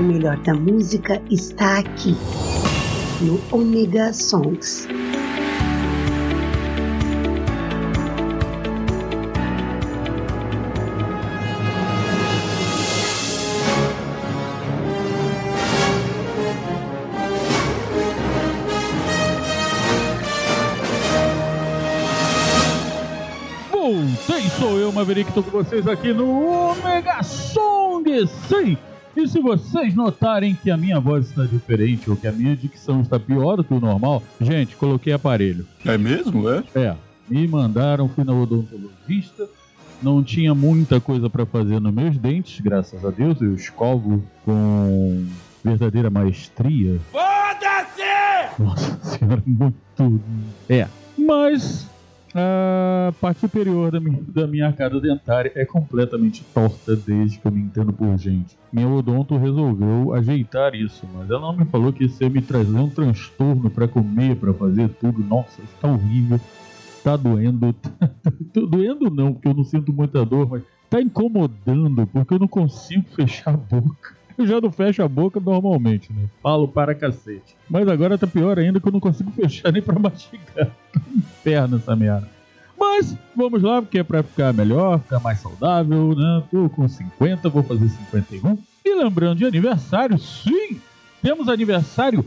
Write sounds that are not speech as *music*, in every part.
O melhor da música está aqui, no Omega Songs. Voltei, sou eu, Maverick, estou com vocês aqui no Omega Song. Sim! E se vocês notarem que a minha voz está diferente ou que a minha dicção está pior do que o normal, gente, coloquei aparelho. É mesmo, é? É, me mandaram, fui na odontologista, não tinha muita coisa para fazer nos meus dentes, graças a Deus, eu escovo com verdadeira maestria. Foda-se! Nossa senhora, muito. É, mas a parte superior da minha, da minha arcada dentária é completamente torta desde que eu me entendo por gente. Minha odonto resolveu ajeitar isso, mas ela não me falou que isso ia me trazer um transtorno para comer, para fazer tudo. Nossa, isso tá horrível. Tá doendo. *laughs* Doendo não, porque eu não sinto muita dor, mas tá incomodando, porque eu não consigo fechar a boca. Eu já não fecho a boca normalmente, né? Falo para cacete. Mas agora tá pior ainda que eu não consigo *laughs* fechar nem pra mastigar. Inferno essa merda. Mas vamos lá, porque é pra ficar melhor, ficar mais saudável, né? Tô com 50, vou fazer 51. E lembrando de aniversário, sim! Temos aniversário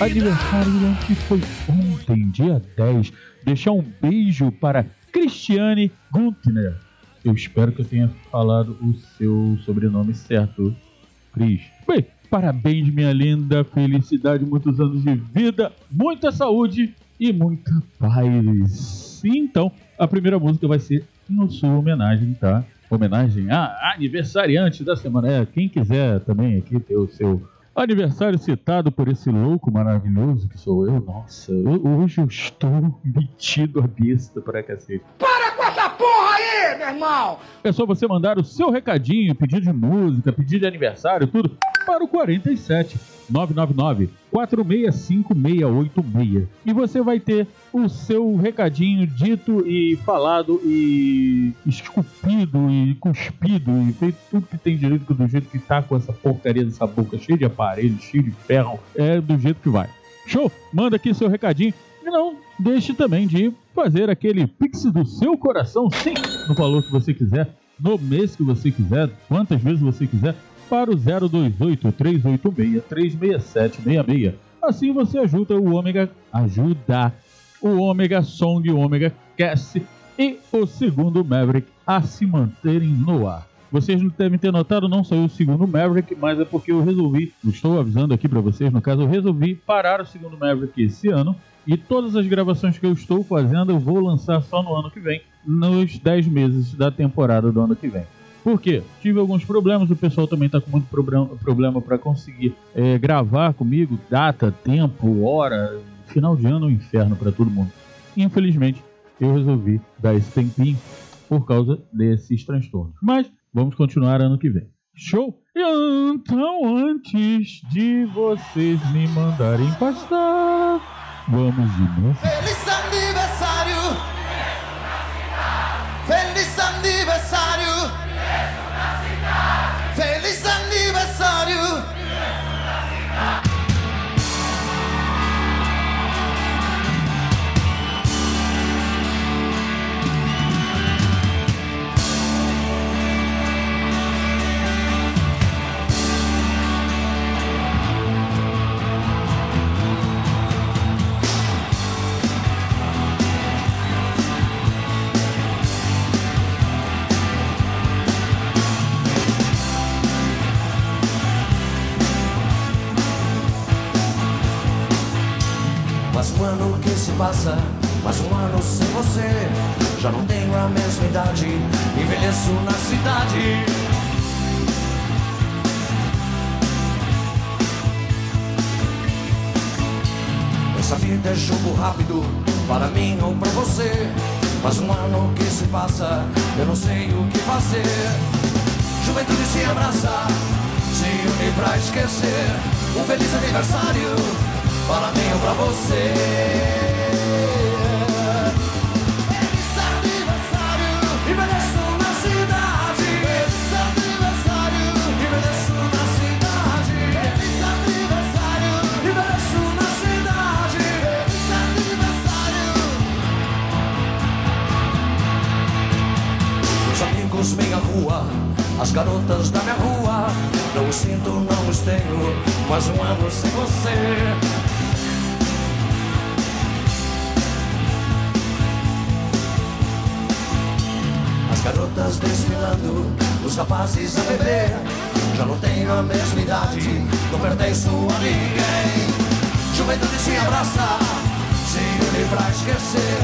aniversário que foi ontem, dia 10. Deixar um beijo para Cristiane Guntner. Eu espero que eu tenha falado o seu sobrenome certo, Cris. Bem, parabéns, minha linda. Felicidade, muitos anos de vida, muita saúde e muita paz. Então, a primeira música vai ser em sua homenagem, tá? Homenagem a aniversariante da semana. É, quem quiser também aqui ter o seu Aniversário citado por esse louco maravilhoso que sou eu. Nossa, eu- hoje eu estou metido a besta para cacete. Para com essa porra aí, meu irmão! É só você mandar o seu recadinho, pedido de música, pedido de aniversário, tudo para o 47 999 4656686. E você vai ter o seu recadinho dito e falado e esculpido e cuspido e feito tudo que tem direito do jeito que tá com essa porcaria dessa boca cheia de aparelho, cheio de ferro, é do jeito que vai. Show? Manda aqui seu recadinho e não deixe também de fazer aquele pix do seu coração, sim, no valor que você quiser, no mês que você quiser, quantas vezes você quiser, para o 028 386 36766. Assim você ajuda o Ômega, ajuda o Ômega Song, o Ômega Cast e o segundo Maverick a se manterem no ar. Vocês devem ter notado, não saiu o segundo Maverick, mas é porque eu resolvi, estou avisando aqui para vocês, no caso, eu resolvi parar o segundo Maverick esse ano e todas as gravações que eu estou fazendo eu vou lançar só no ano que vem, nos 10 meses da temporada do ano que vem. Por quê? Tive alguns problemas, o pessoal também está com muito problem- problema para conseguir é, gravar comigo, data, tempo, hora, final de ano é um inferno para todo mundo. Infelizmente, eu resolvi dar esse tempinho por causa desses transtornos. Mas vamos continuar ano que vem. Show? Então, antes de vocês me mandarem pastar, vamos de novo. Passa, mais um ano sem você. Já não tenho a mesma idade, envelheço na cidade. Essa vida é jogo rápido, para mim ou para você. Mais um ano que se passa, eu não sei o que fazer. Juventude se abraça, se une pra esquecer. Um feliz aniversário para mim ou pra você. Minha rua, as garotas da minha rua. Não os sinto, não os tenho, mais um ano sem você. As garotas desfilando, os rapazes a beber. Já não tenho a mesma idade, não pertenço a ninguém. Juventude se abraça, se une pra esquecer.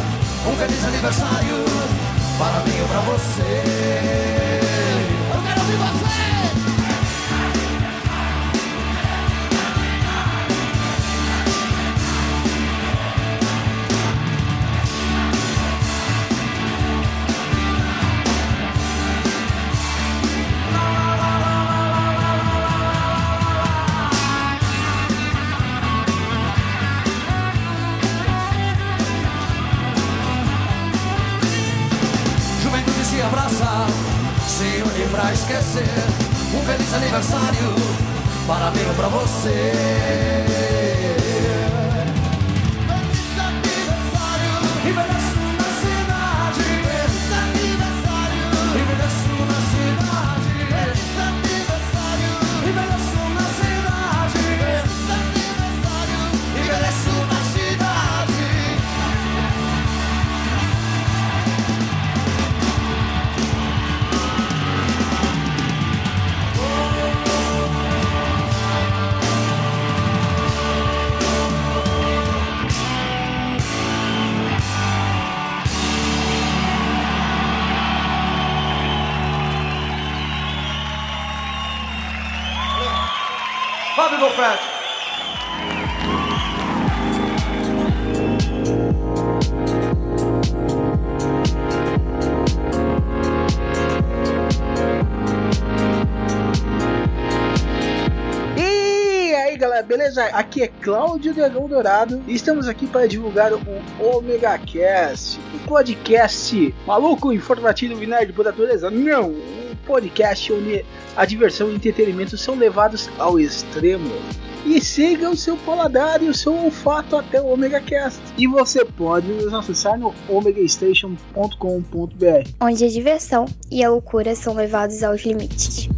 Um feliz aniversário para mim ou pra você. Um feliz aniversário para mim ou pra você. Golfete. E aí galera, beleza? Aqui é Cláudio Dragão Dourado e estamos aqui para divulgar o Omega Cast, um podcast maluco, informativo e nerd por natureza. Não, um podcast onde a diversão e entretenimento são levados ao extremo. E siga o seu paladar e o seu olfato até o Omega Cast. E você pode nos acessar no omegastation.com.br. onde a diversão e a loucura são levados aos limites.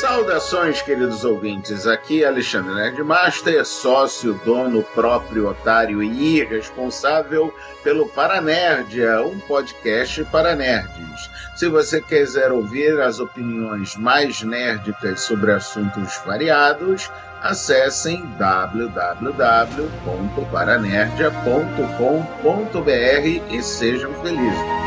Saudações, queridos ouvintes. Aqui é Alexandre Nerdmaster, é sócio, dono, próprio, otário e irresponsável pelo Paranerdia, um podcast para nerds. Se você quiser ouvir as opiniões mais nerdicas sobre assuntos variados, acessem www.paranerdia.com.br e sejam felizes.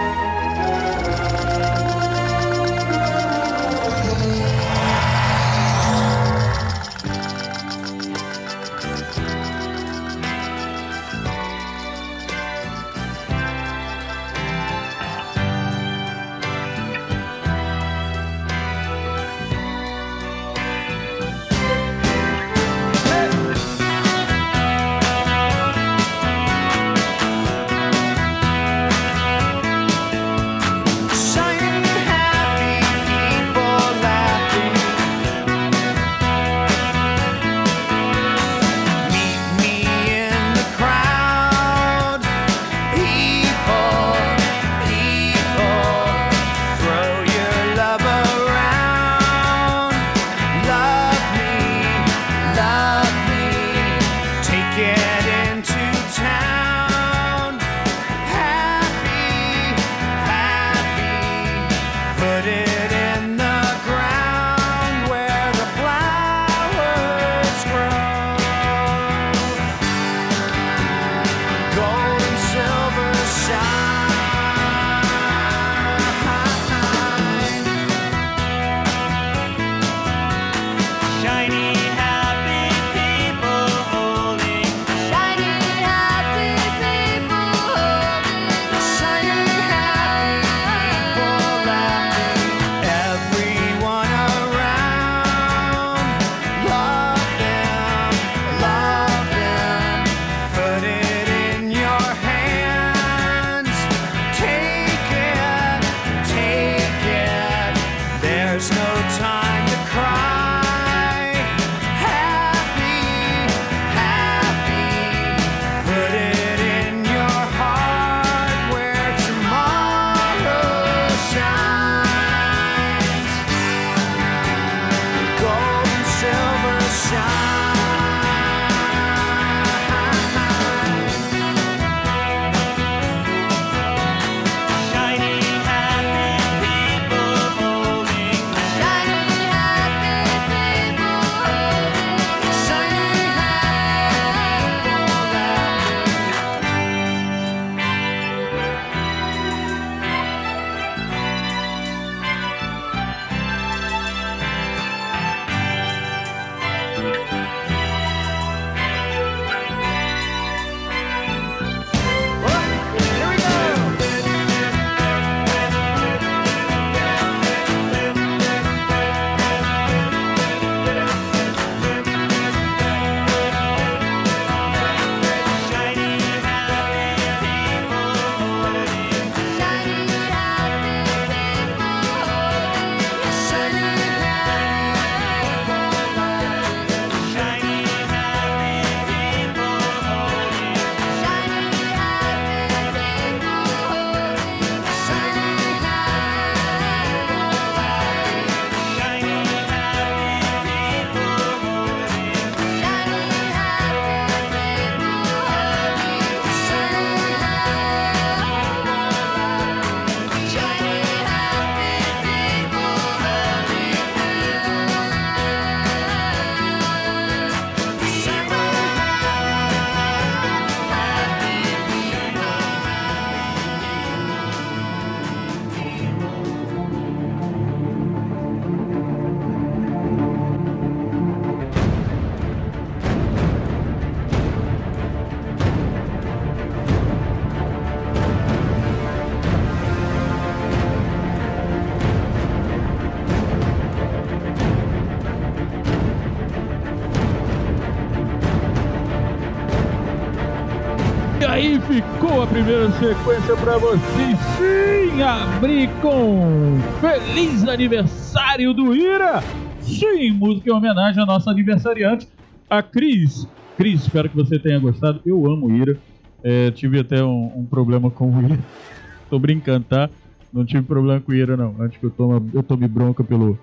Primeira sequência pra vocês. Sim, abrir com Feliz Aniversário do Ira. Sim, música em homenagem à nossa aniversariante, a Cris. Cris, espero que você tenha gostado. Eu amo Ira. É, tive até um, um problema com o Ira. *laughs* Tô brincando, tá? Não tive problema com o Ira, não. Antes que eu tome, eu tome bronca pelo,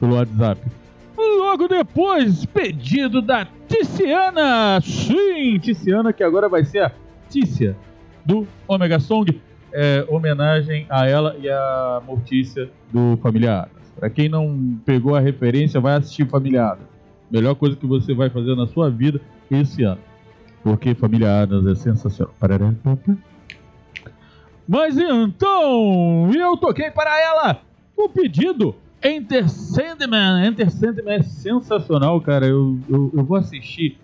pelo WhatsApp. Logo depois, pedido da Ticiana. Sim, Ticiana, que agora vai ser a Tícia do Omega Song. É, homenagem a ela e a Mortícia do Família Adams. Pra quem não pegou a referência, vai assistir Família Adams. Melhor coisa que você vai fazer na sua vida esse ano. Porque Família Adams é sensacional. Mas então, eu toquei para ela o pedido Enter Sandman. Enter Sandman é sensacional, cara. Eu, eu, eu vou assistir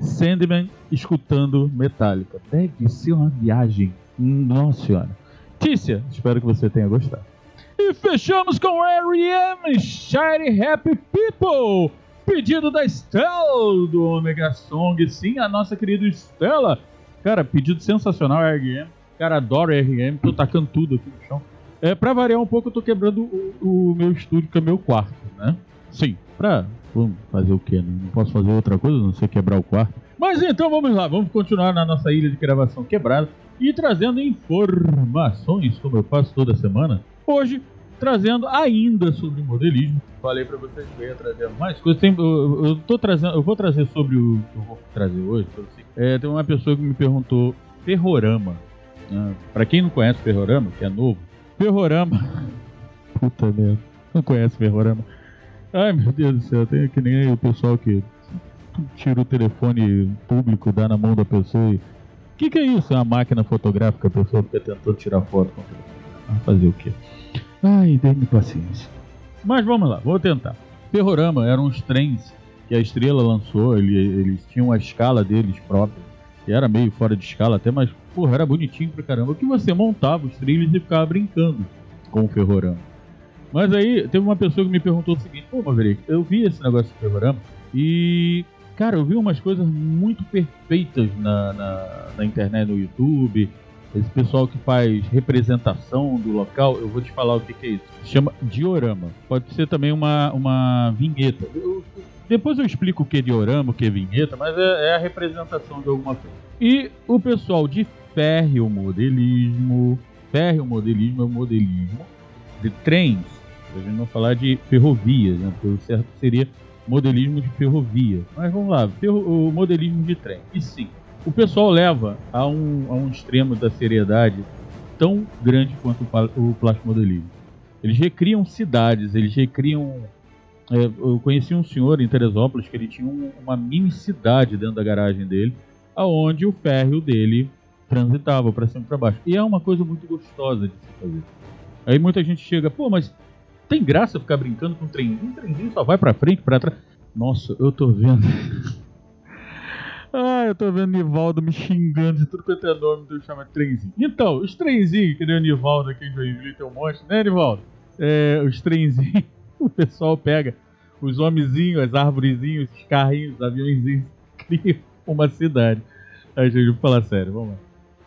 Sandman escutando Metallica. Deve ser uma viagem. Nossa senhora. Tícia, espero que você tenha gostado. E fechamos com R.E.M. Shiny Happy People. Pedido da Estela do Omega Song. Sim, a nossa querida Estela. Cara, pedido sensacional, R.E.M. Cara, adoro R.E.M. Tô tacando tudo aqui no chão. É, pra variar um pouco, eu tô quebrando o, o meu estúdio, que é meu quarto, né? Sim, pra. Vamos fazer o quê? Não posso fazer outra coisa, a não ser quebrar o quarto. Mas então vamos lá, vamos continuar na nossa ilha de gravação quebrada e trazendo informações, como eu faço toda semana. Hoje, trazendo ainda sobre modelismo. Falei pra vocês que eu ia trazer mais coisas. Tem- eu, eu tô trazendo, eu vou trazer sobre o que eu vou trazer hoje. É, tem uma pessoa que me perguntou ferrorama. Né? Pra quem não conhece ferrorama, que é novo, ferrorama. Puta merda, não conhece ferrorama? Ai meu Deus do céu, tem que nem o pessoal que tira o telefone público, dá na mão da pessoa e. O que, que é isso? É uma máquina fotográfica, a pessoa fica tentando tirar foto com o telefone. Ah, fazer o quê? Ai, dê-me paciência. Mas vamos lá, vou tentar. Ferrorama eram os trens que a estrela lançou, ele- eles tinham a escala deles própria, que era meio fora de escala até, mas porra, era bonitinho pra caramba. Que você montava os trilhos e ficava brincando com o Ferrorama. Mas aí teve uma pessoa que me perguntou o seguinte: Pô, Maverick, eu vi esse negócio do Ferrorama e, cara, eu vi umas coisas muito perfeitas na, na, na internet, no YouTube. Esse pessoal que faz representação do local, eu vou te falar o que, que é isso. Chama diorama. Pode ser também uma, uma vinheta. Eu- depois eu explico o que é diorama, o que é vinheta, mas é, é a representação de alguma coisa. E o pessoal de férreo modelismo. Férreo modelismo é o modelismo de trens. A gente não falar de ferrovias, né? Porque o certo seria modelismo de ferrovia. Mas vamos lá, o modelismo de trem. E sim, o pessoal leva a um, a um extremo da seriedade tão grande quanto o, pa- o plastimodelismo. Eles recriam cidades, eles recriam. é, eu conheci um senhor em Teresópolis que ele tinha um- uma mini cidade dentro da garagem dele, aonde o férreo dele transitava para cima e para baixo. E é uma coisa muito gostosa de se fazer. Aí muita gente chega, pô, mas tem graça ficar brincando com um trenzinho? Um trenzinho só vai pra frente, pra trás. Nossa, eu tô vendo. ah, eu tô vendo Nivaldo me xingando de tudo quanto é nome do chama de trenzinho. Então, os trenzinhos, que nem o Nivaldo aqui em Joinville tem um monte, né, Nivaldo? É, os trenzinhos, *laughs* o pessoal pega os homenzinhos, as arvorezinhos, os carrinhos, os aviãozinhos, *laughs* criam uma cidade. Aí, gente, vou falar sério, vamos lá.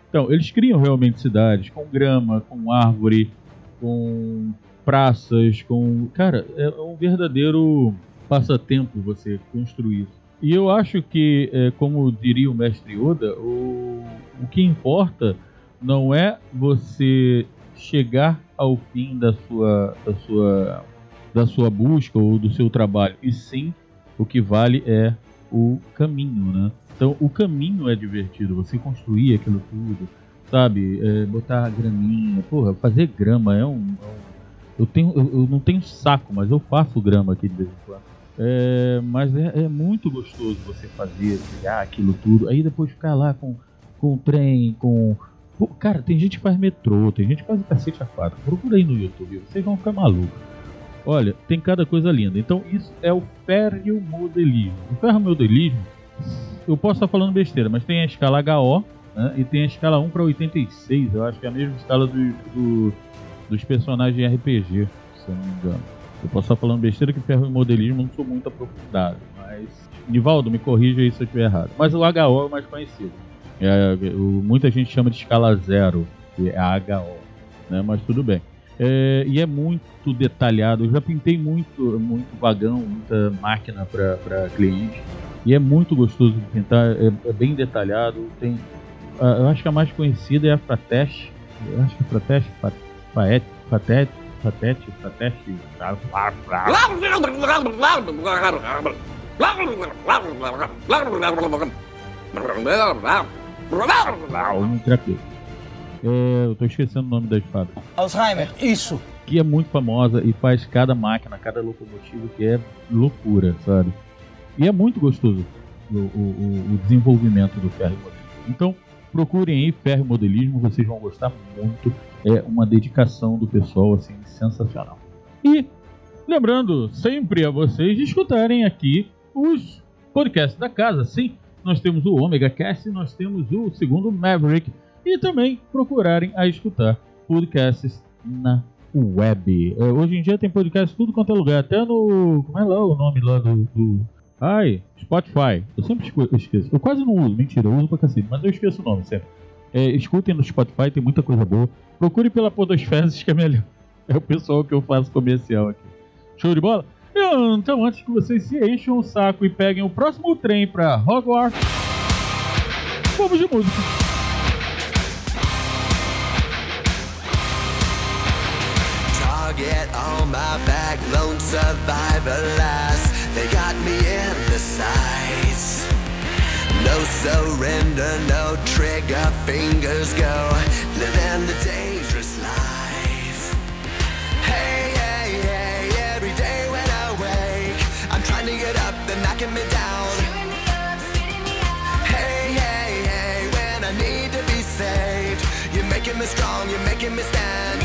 Então, eles criam realmente cidades com grama, com árvore, com praças, com. Cara, é um verdadeiro passatempo você construir. E eu acho que, é, como diria o mestre Yoda, o, o que importa não é você chegar ao fim da sua, da sua, da sua busca ou do seu trabalho, e sim o que vale é o caminho, né? Então, o caminho é divertido, você construir aquilo tudo, sabe? É, botar graminha, porra, fazer grama é um. é um- eu, tenho, eu, eu não tenho saco, mas eu faço grama aqui de vez em quando. É, mas é, é muito gostoso você fazer, criar aquilo tudo, aí depois ficar lá com, com o trem, com. Pô, cara, tem gente que faz metrô, tem gente que faz o cacete a quatro. Procura aí no YouTube, vocês vão ficar malucos. Olha, tem cada coisa linda. Então, isso é o férreo modelismo. O férreo modelismo, eu posso estar falando besteira, mas tem a escala HO né, e tem a escala 1 para 86. Eu acho que é a mesma escala do, do- dos personagens RPG, se eu não me engano. Eu posso estar falando besteira que ferro modelismo eu não sou muito aprofundado, mas. Nivaldo, me corrija aí se eu estiver errado. Mas o HO é o mais conhecido. É, o- muita gente chama de escala zero, que é a HO, né? Mas tudo bem. É, e é muito detalhado. Eu já pintei muito, muito vagão, muita máquina para cliente. E é muito gostoso de pintar, é, é bem detalhado. Tem, ah, eu acho que a mais conhecida é a Frateste. Eu acho que a Frateste, Faete, Fatete, Fatete, Fateste. Uau, um. É, eu tô esquecendo o nome da espada. Alzheimer, isso. que é muito famosa e faz cada máquina, cada locomotiva que é loucura, sabe? E é muito gostoso o, o- o- o desenvolvimento do ferro modelismo. Então, procurem aí ferro modelismo, vocês vão gostar muito. É uma dedicação do pessoal assim sensacional. E lembrando sempre a vocês de escutarem aqui os podcasts da casa. Sim, nós temos o Omega Cast, nós temos o segundo Maverick e também procurarem a escutar podcasts na web. Eh, Hoje em dia tem podcast tudo quanto é lugar, até no. Como é lá o nome lá do. do- Ai, Spotify. Eu sempre esqueço. Eu quase não uso, mentira, eu uso pra cacete, mas eu esqueço o nome sempre. É, escutem no Spotify, tem muita coisa boa. Procure pela Podosfezes, que é melhor. *laughs* É o pessoal que eu faço comercial aqui. Show de bola? Então, antes que vocês se enchem o saco e peguem o próximo trem pra Hogwarts, vamos de música. Target on my back, lone survivor last. No surrender, no trigger, fingers go. Living the dangerous life. Hey, hey, hey, every day when I wake, I'm trying to get up, they're knocking me down. Hey, hey, hey, when I need to be saved, you're making me strong, you're making me stand.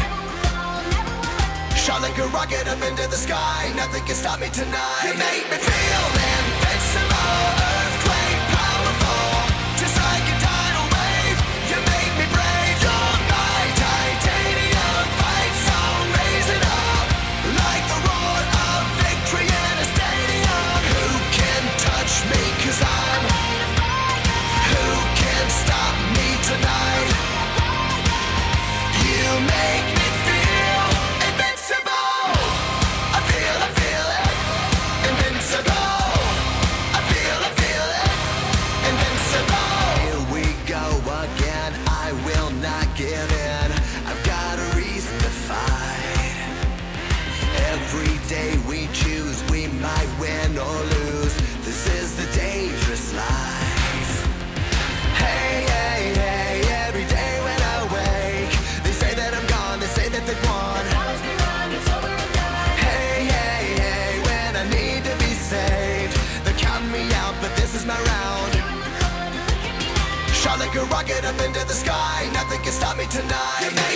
Shot like a rocket up into the sky. Nothing can stop me tonight. You make me feel invincible, up into the sky, nothing can stop me tonight.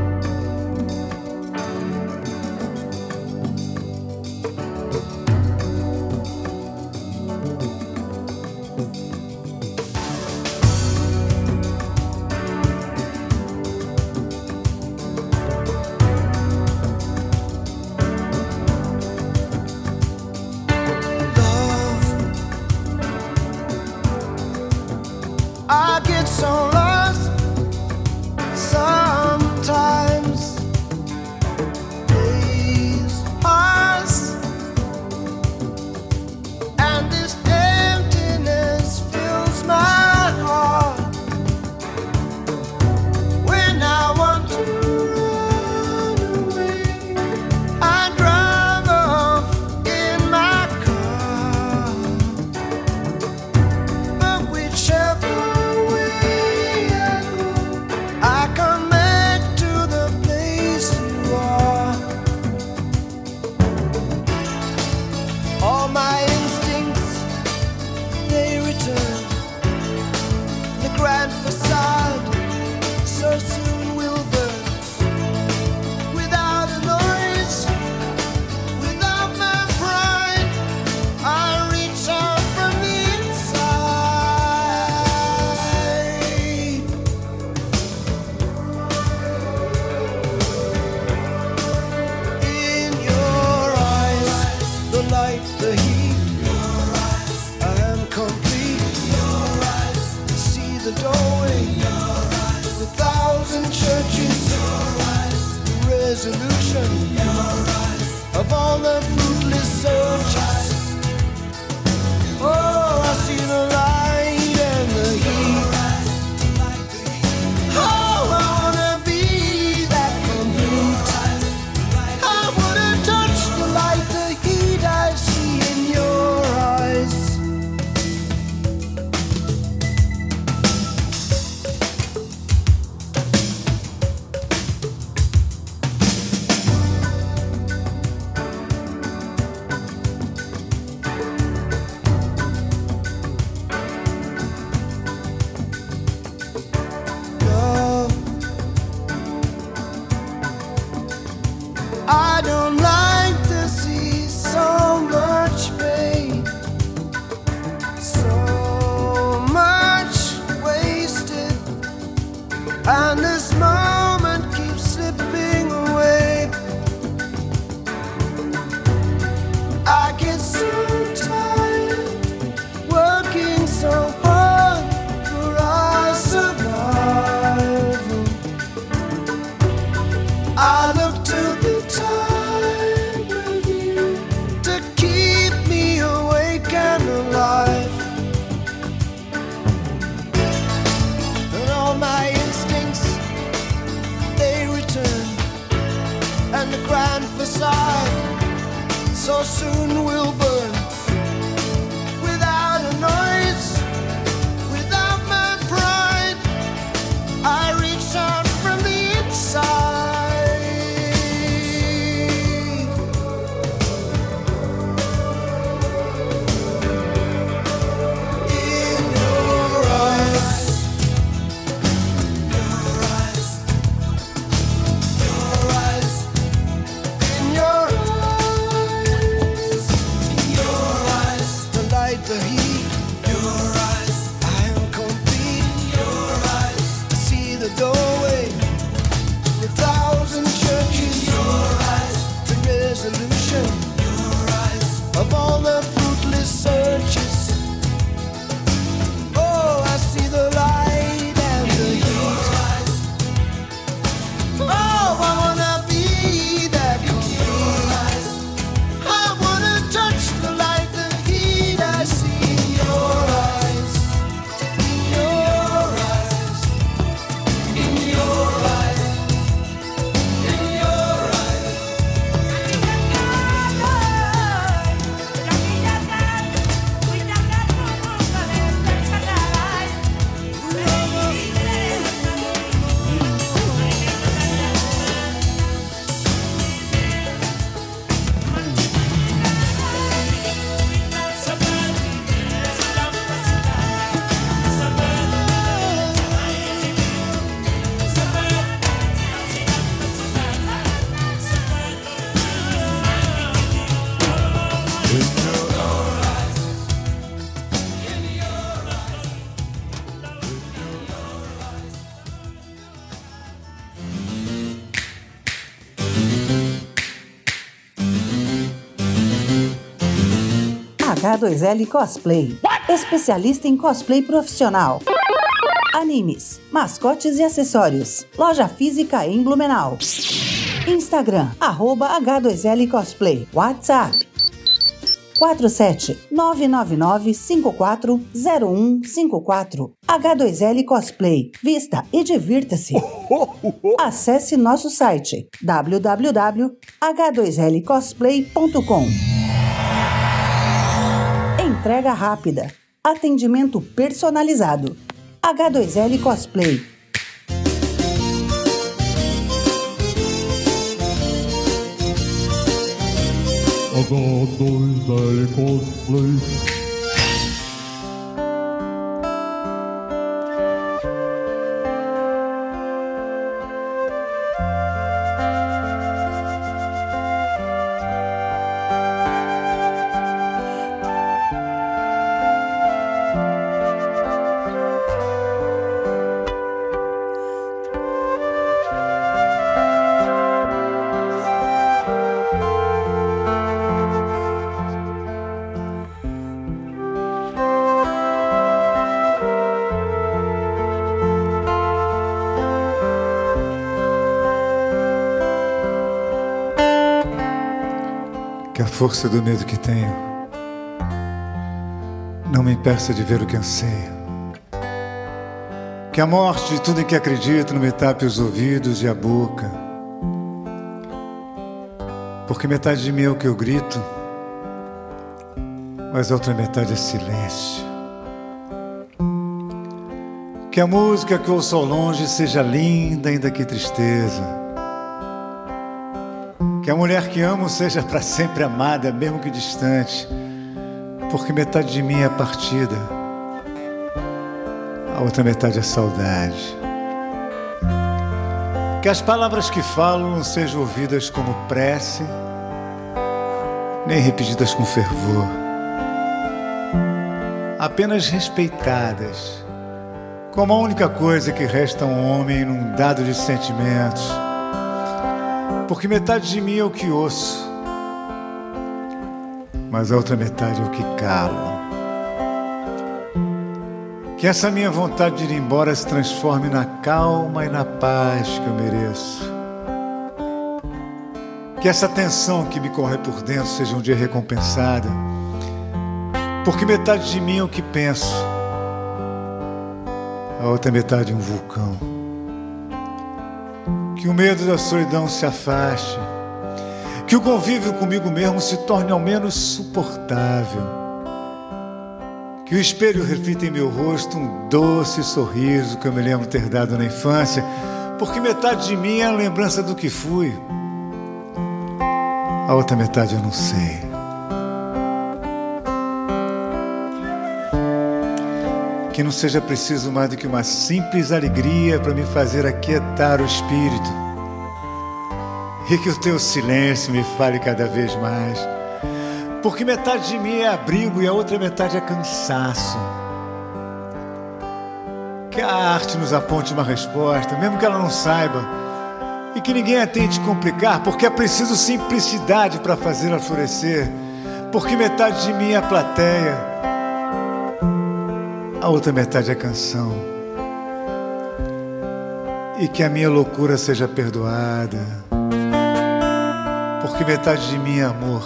H2L Cosplay. Especialista em cosplay profissional. Animes, mascotes e acessórios. Loja física em Blumenau. Instagram, arroba H2L Cosplay. WhatsApp 47 999 540154 H2L Cosplay. Vista e divirta-se. *laughs* Acesse nosso site www.h2lcosplay.com. Entrega rápida. Atendimento personalizado. H2L Cosplay. H2L Cosplay. Força do medo que tenho não me impeça de ver o que anseio. Que a morte de tudo em que acredito não me tape os ouvidos e a boca. Porque metade de mim é o que eu grito, mas a outra metade é silêncio. Que a música que ouço ao longe seja linda, ainda que tristeza. Que a mulher que amo seja para sempre amada, mesmo que distante, porque metade de mim é partida, a outra metade é saudade. Que as palavras que falo não sejam ouvidas como prece, nem repetidas com fervor, apenas respeitadas, como a única coisa que resta a um homem inundado de sentimentos porque metade de mim é o que ouço, mas a outra metade é o que calo. Que essa minha vontade de ir embora se transforme na calma e na paz que eu mereço. Que essa tensão que me corre por dentro seja um dia recompensada, porque metade de mim é o que penso, a outra metade é um vulcão que o medo da solidão se afaste, que o convívio comigo mesmo se torne ao menos suportável, que o espelho reflita em meu rosto um doce sorriso que eu me lembro ter dado na infância, porque metade de mim é a lembrança do que fui, a outra metade eu não sei. Que não seja preciso mais do que uma simples alegria para me fazer aquietar o espírito. E que o teu silêncio me fale cada vez mais. Porque metade de mim é abrigo e a outra metade é cansaço. Que a arte nos aponte uma resposta, mesmo que ela não saiba. E que ninguém a tente complicar, porque é preciso simplicidade para fazê-la florescer. Porque metade de mim é a plateia a outra metade é canção. E que a minha loucura seja perdoada, porque metade de mim é amor,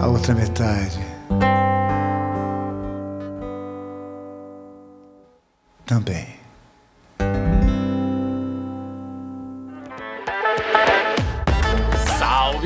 a outra metade também.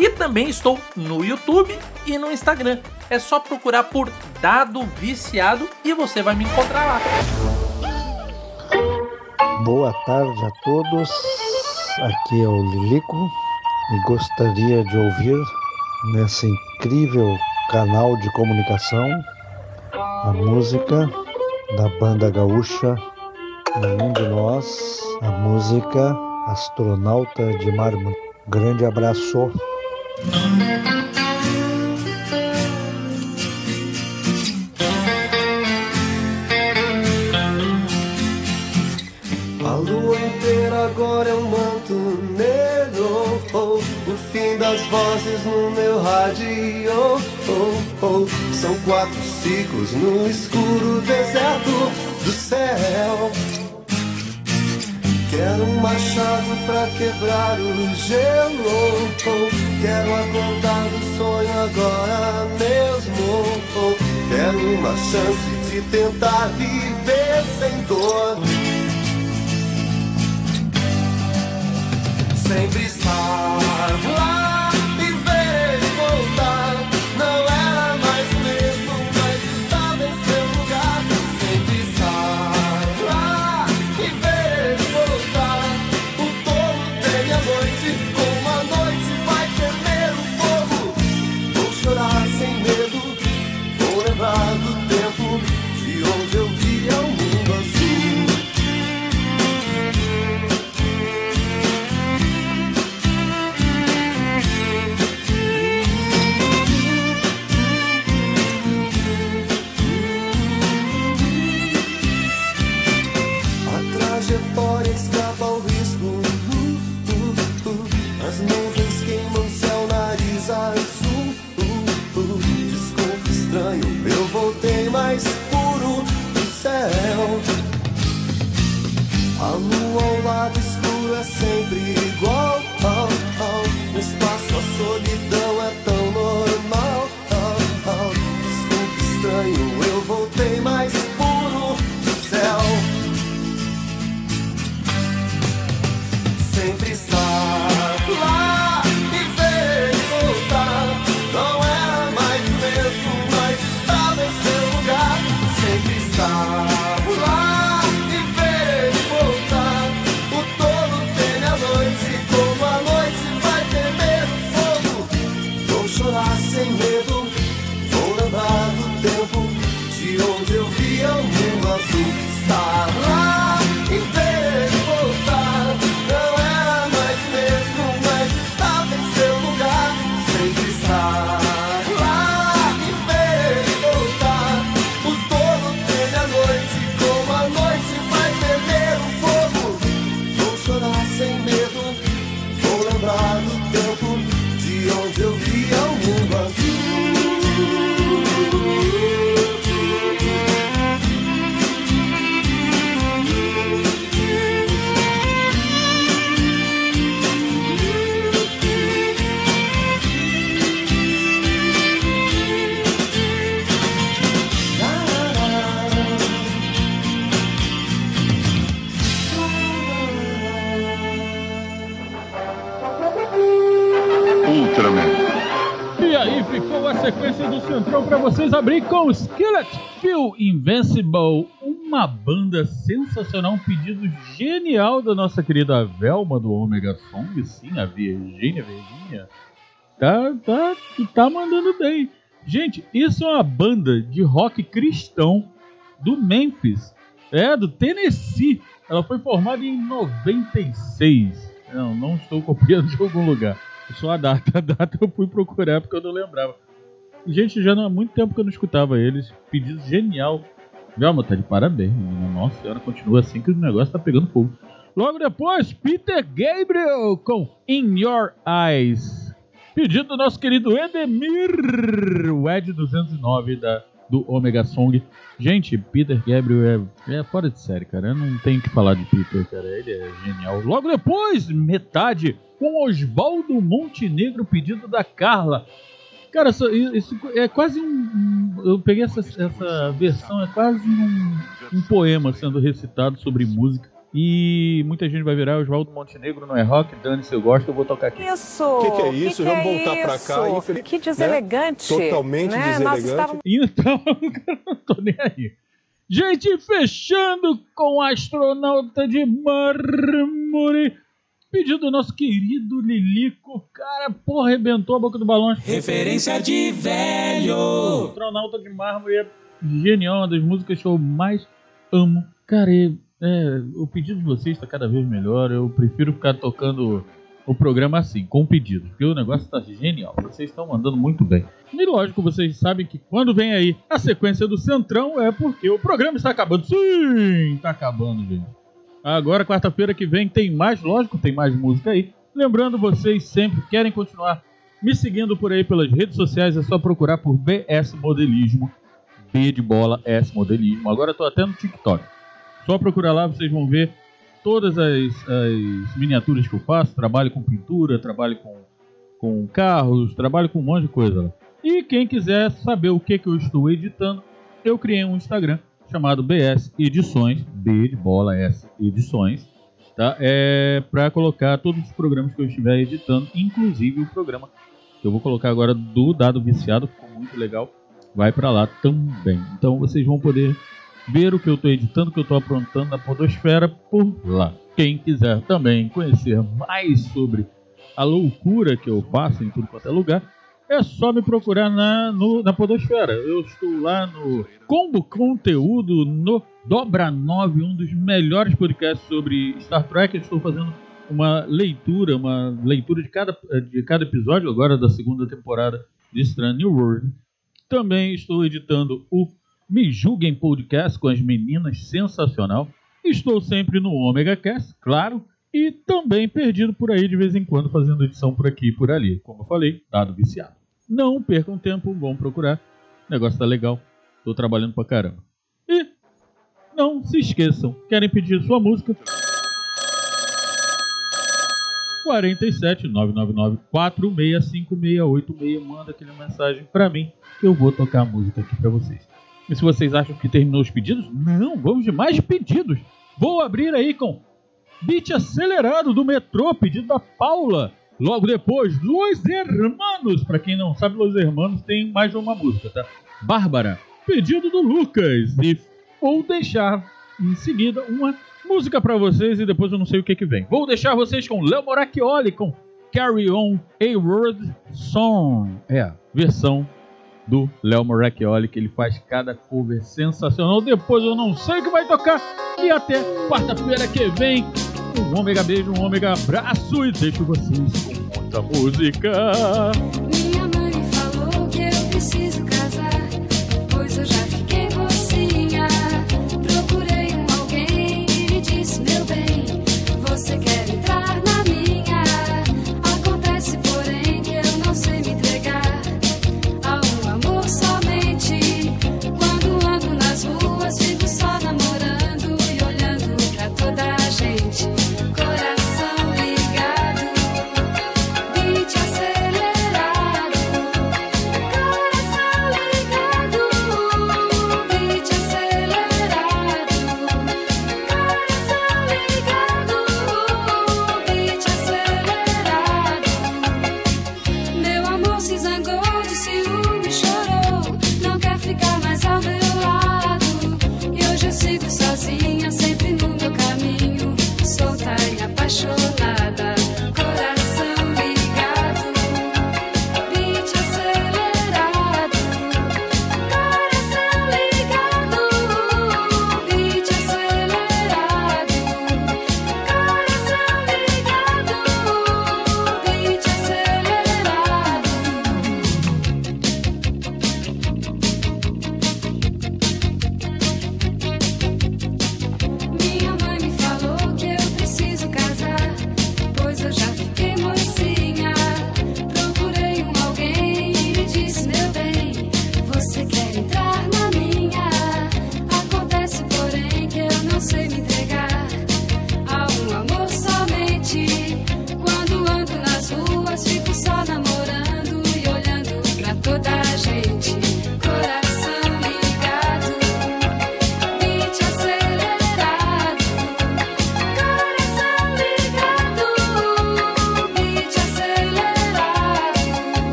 e também estou no YouTube e no Instagram. É só procurar por Dado Viciado e você vai me encontrar lá. Boa tarde a todos. Aqui é o Lilico e gostaria de ouvir nessa incrível canal de comunicação, a música da banda gaúcha Nenhum de Nós, a música Astronauta de Mármore. Grande abraço. A lua inteira agora é um manto negro. Oh, o fim das vozes no meu rádio. Oh, oh, são quatro ciclos no escuro deserto do céu. Quero um machado pra quebrar o gelo. Quero acordar do sonho agora mesmo. Quero uma chance de tentar viver sem dor. sempre estar lá a sequência do Centrão pra vocês abrir com Skillet Feel Invincible, uma banda sensacional, um pedido genial da nossa querida Velma do Omega Song, sim, a Virgínia, Virgínia, tá, tá, tá mandando bem. Gente, isso é uma banda de rock cristão do Memphis, é, do Tennessee. Ela foi formada em 96. Não, não estou copiando de algum lugar. Só a data. A data eu fui procurar porque eu não lembrava. Gente, já não há muito tempo que eu não escutava eles. Pedido genial. Velma, tá de parabéns. menina. Nossa senhora, continua assim que o negócio tá pegando fogo. Logo depois, Peter Gabriel com In Your Eyes. Pedido do nosso querido Edemir, o Ed 209 da, do Omega Song. Gente, Peter Gabriel é, é fora de série, cara. Eu não tenho que falar de Peter, cara. Ele é genial. Logo depois, metade com Oswaldo Montenegro, pedido da Carla. Cara, isso, isso é quase um. Eu peguei essa, essa versão, é quase um, um poema sendo recitado sobre música. E muita gente vai virar Oswaldo Montenegro, não é rock, dane se eu gosto, eu vou tocar aqui. Isso! O que, que é isso? Que Vamos que é voltar pra cá. infeliz- Que né? deselegante. Totalmente né? Deselegante. estávamos Então, *laughs* eu não tô nem aí. Gente, fechando com astronauta de mármore. Pedido do nosso querido Lilico. Cara, porra, arrebentou a boca do balão. Referência de velho. Astronauta de Mármore é genial, uma das músicas que eu mais amo. Cara, é, é, o pedido de vocês está cada vez melhor. Eu prefiro ficar tocando o programa assim, com pedido, porque o negócio está genial. Vocês estão mandando muito bem. E lógico, vocês sabem que quando vem aí a sequência do Centrão é porque o programa está acabando. Sim, está acabando, gente. Agora, quarta-feira que vem, tem mais, lógico, tem mais música aí. Lembrando, vocês sempre querem continuar me seguindo por aí pelas redes sociais, é só procurar por BS Modelismo. B de bola, S Modelismo. Agora eu até no TikTok. Só procurar lá, vocês vão ver todas as, as miniaturas que eu faço. Trabalho com pintura, trabalho com, com carros, trabalho com um monte de coisa. E quem quiser saber o que, que eu estou editando, eu criei um Instagram chamado BS Edições, B de bola S Edições, tá? É para colocar todos os programas que eu estiver editando, inclusive o programa que eu vou colocar agora do Dado Viciado, ficou muito legal, vai para lá também. Então vocês vão poder ver o que eu estou editando, o que eu estou aprontando na Podosfera por lá. Quem quiser também conhecer mais sobre a loucura que eu faço em tudo quanto é lugar, é só me procurar na, no- na Podosfera. Eu estou lá no Combo Conteúdo, no Dobra 9, um dos melhores podcasts sobre Star Trek. Eu estou fazendo uma leitura, uma leitura de cada, de cada episódio, agora da segunda temporada de Strange New World. Também estou editando o Me Julguem Podcast com as meninas, sensacional. Estou sempre no Omega Cast, claro, e também perdido por aí de vez em quando fazendo edição por aqui e por ali. Como eu falei, dado viciado. Não percam tempo, vão procurar. O negócio tá legal. Tô trabalhando pra caramba. E não se esqueçam, querem pedir sua música? 47 999 465686 manda aquela mensagem pra mim que eu vou tocar a música aqui pra vocês. E se vocês acham que terminou os pedidos, não, vamos de mais pedidos. Vou abrir aí com Beat acelerado do metrô, pedido da Paula. Logo depois, Los Hermanos. Pra quem não sabe, Los Hermanos tem mais uma música, tá? Bárbara, pedido do Lucas. E vou deixar em seguida uma música pra vocês e depois eu não sei o que que vem. Vou deixar vocês com Léo Moracchioli com Carry On A Word Song. É, versão do Léo Moracchioli, que ele faz cada cover sensacional. Depois eu não sei o que vai tocar. E até quarta-feira que vem. Um ômega beijo, um ômega abraço e deixo vocês com muita música.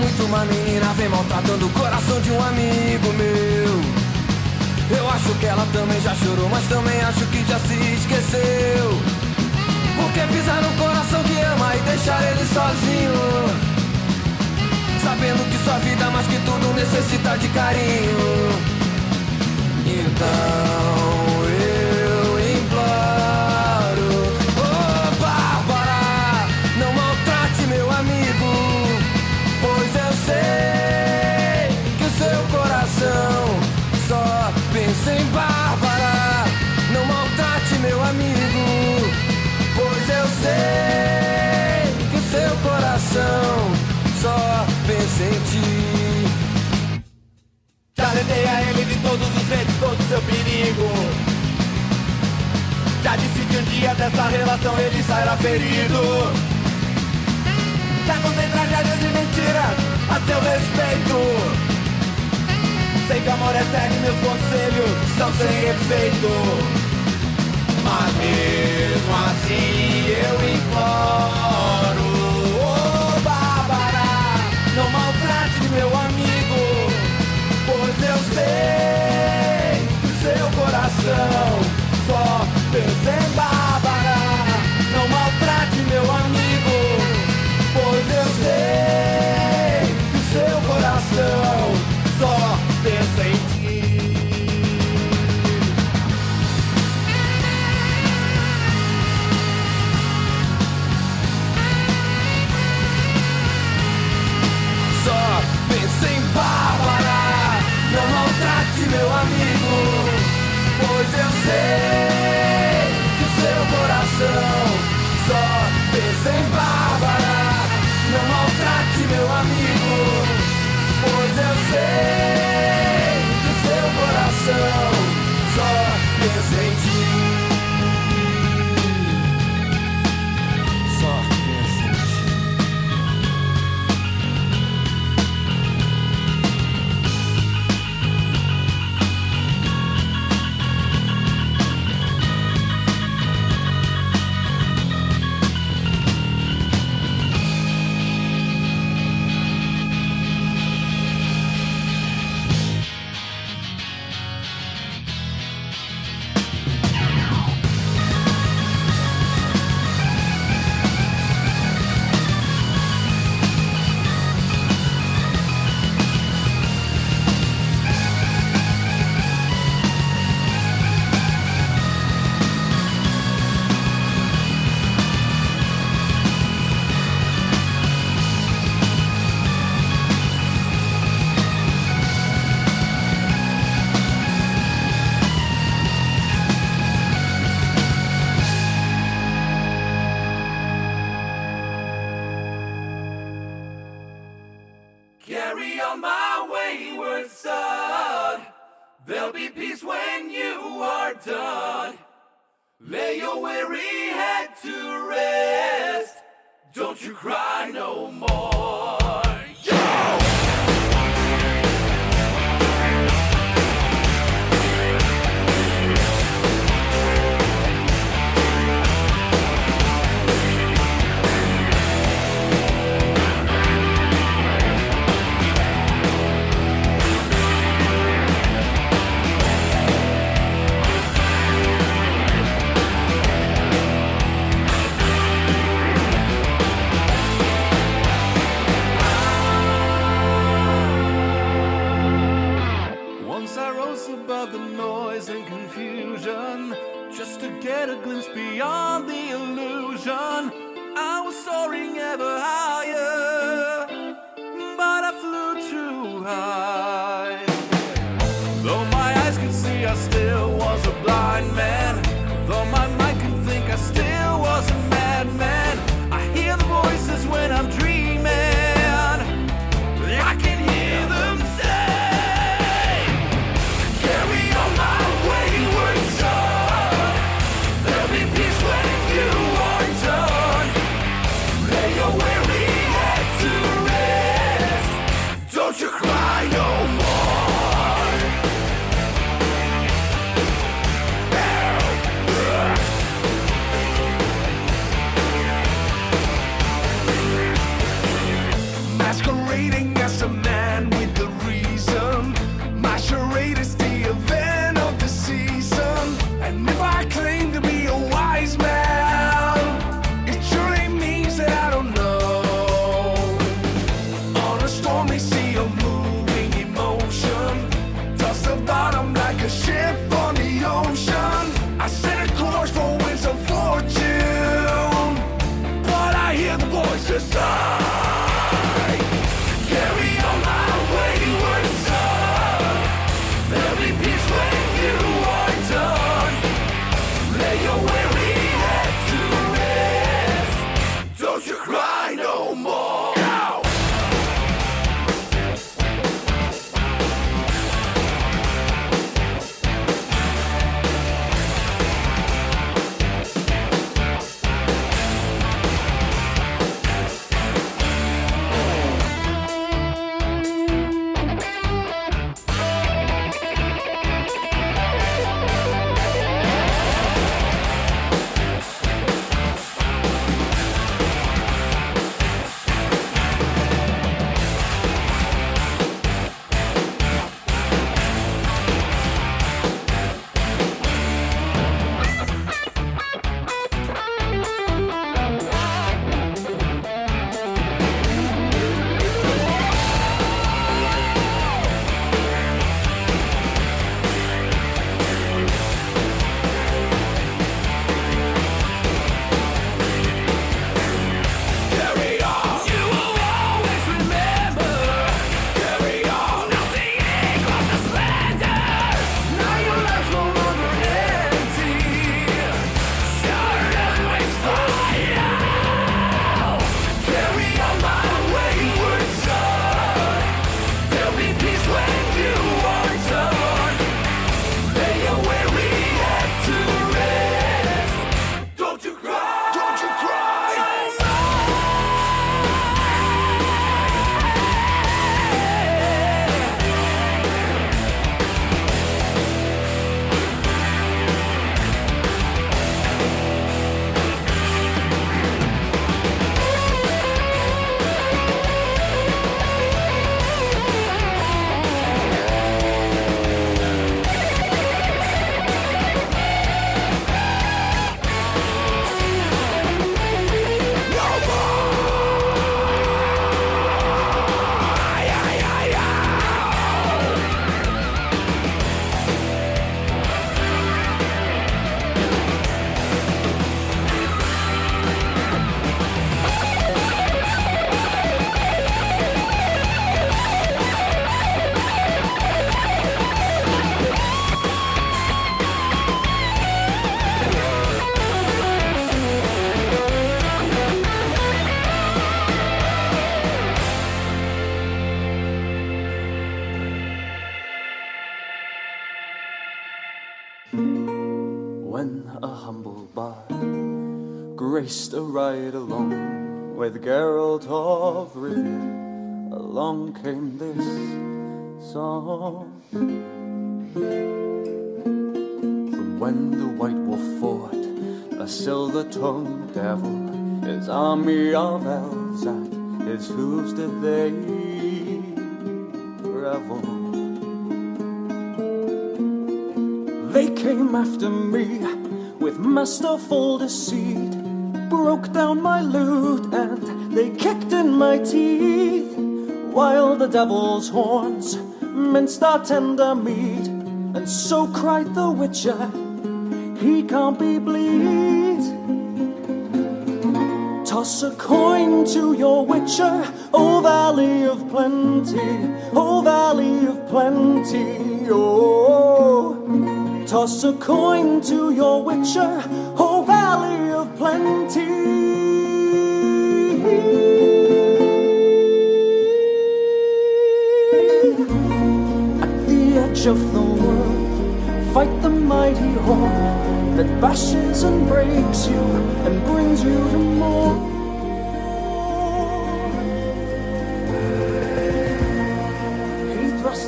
Muito uma menina vem maltratando o coração de um amigo meu. Eu acho que ela também já chorou, mas também acho que já se esqueceu. Porque pisar no coração que ama e deixar ele sozinho. Sabendo que sua vida mais que tudo necessita de carinho. Então todos os jeitos, todo seu perigo. Já disse que um dia dessa relação ele sairá ferido. Já contei tragédias e mentiras a seu respeito. Sei que amor é sério e meus conselhos estão sem efeito. Mas mesmo assim eu imploro. Coração. Só pensa Pois eu sei que seu coração Só pensa they revel. They came after me with masterful deceit, broke down my lute and they kicked in my teeth, while the devil's horns minced our tender meat, and so cried the witcher, he can't be bleed. Toss a coin to your witcher, O Valley of Plenty, O Valley of Plenty, oh. Toss a coin to your witcher, O Valley of Plenty. At the edge of the world, fight the mighty horde that bashes and breaks you and brings you to more.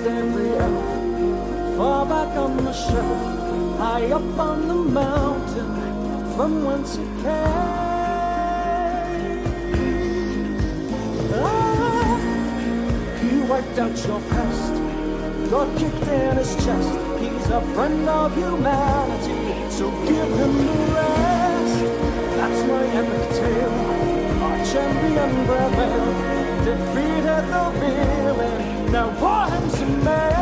Thrust every elf far back on the shelf, high up on the mountain from whence it came. Ah, he wiped out your past, got kicked in his chest. He's a friend of humanity, so give him the rest. That's my epic tale. Our champion prevailed, defeated the villain. Now him am I?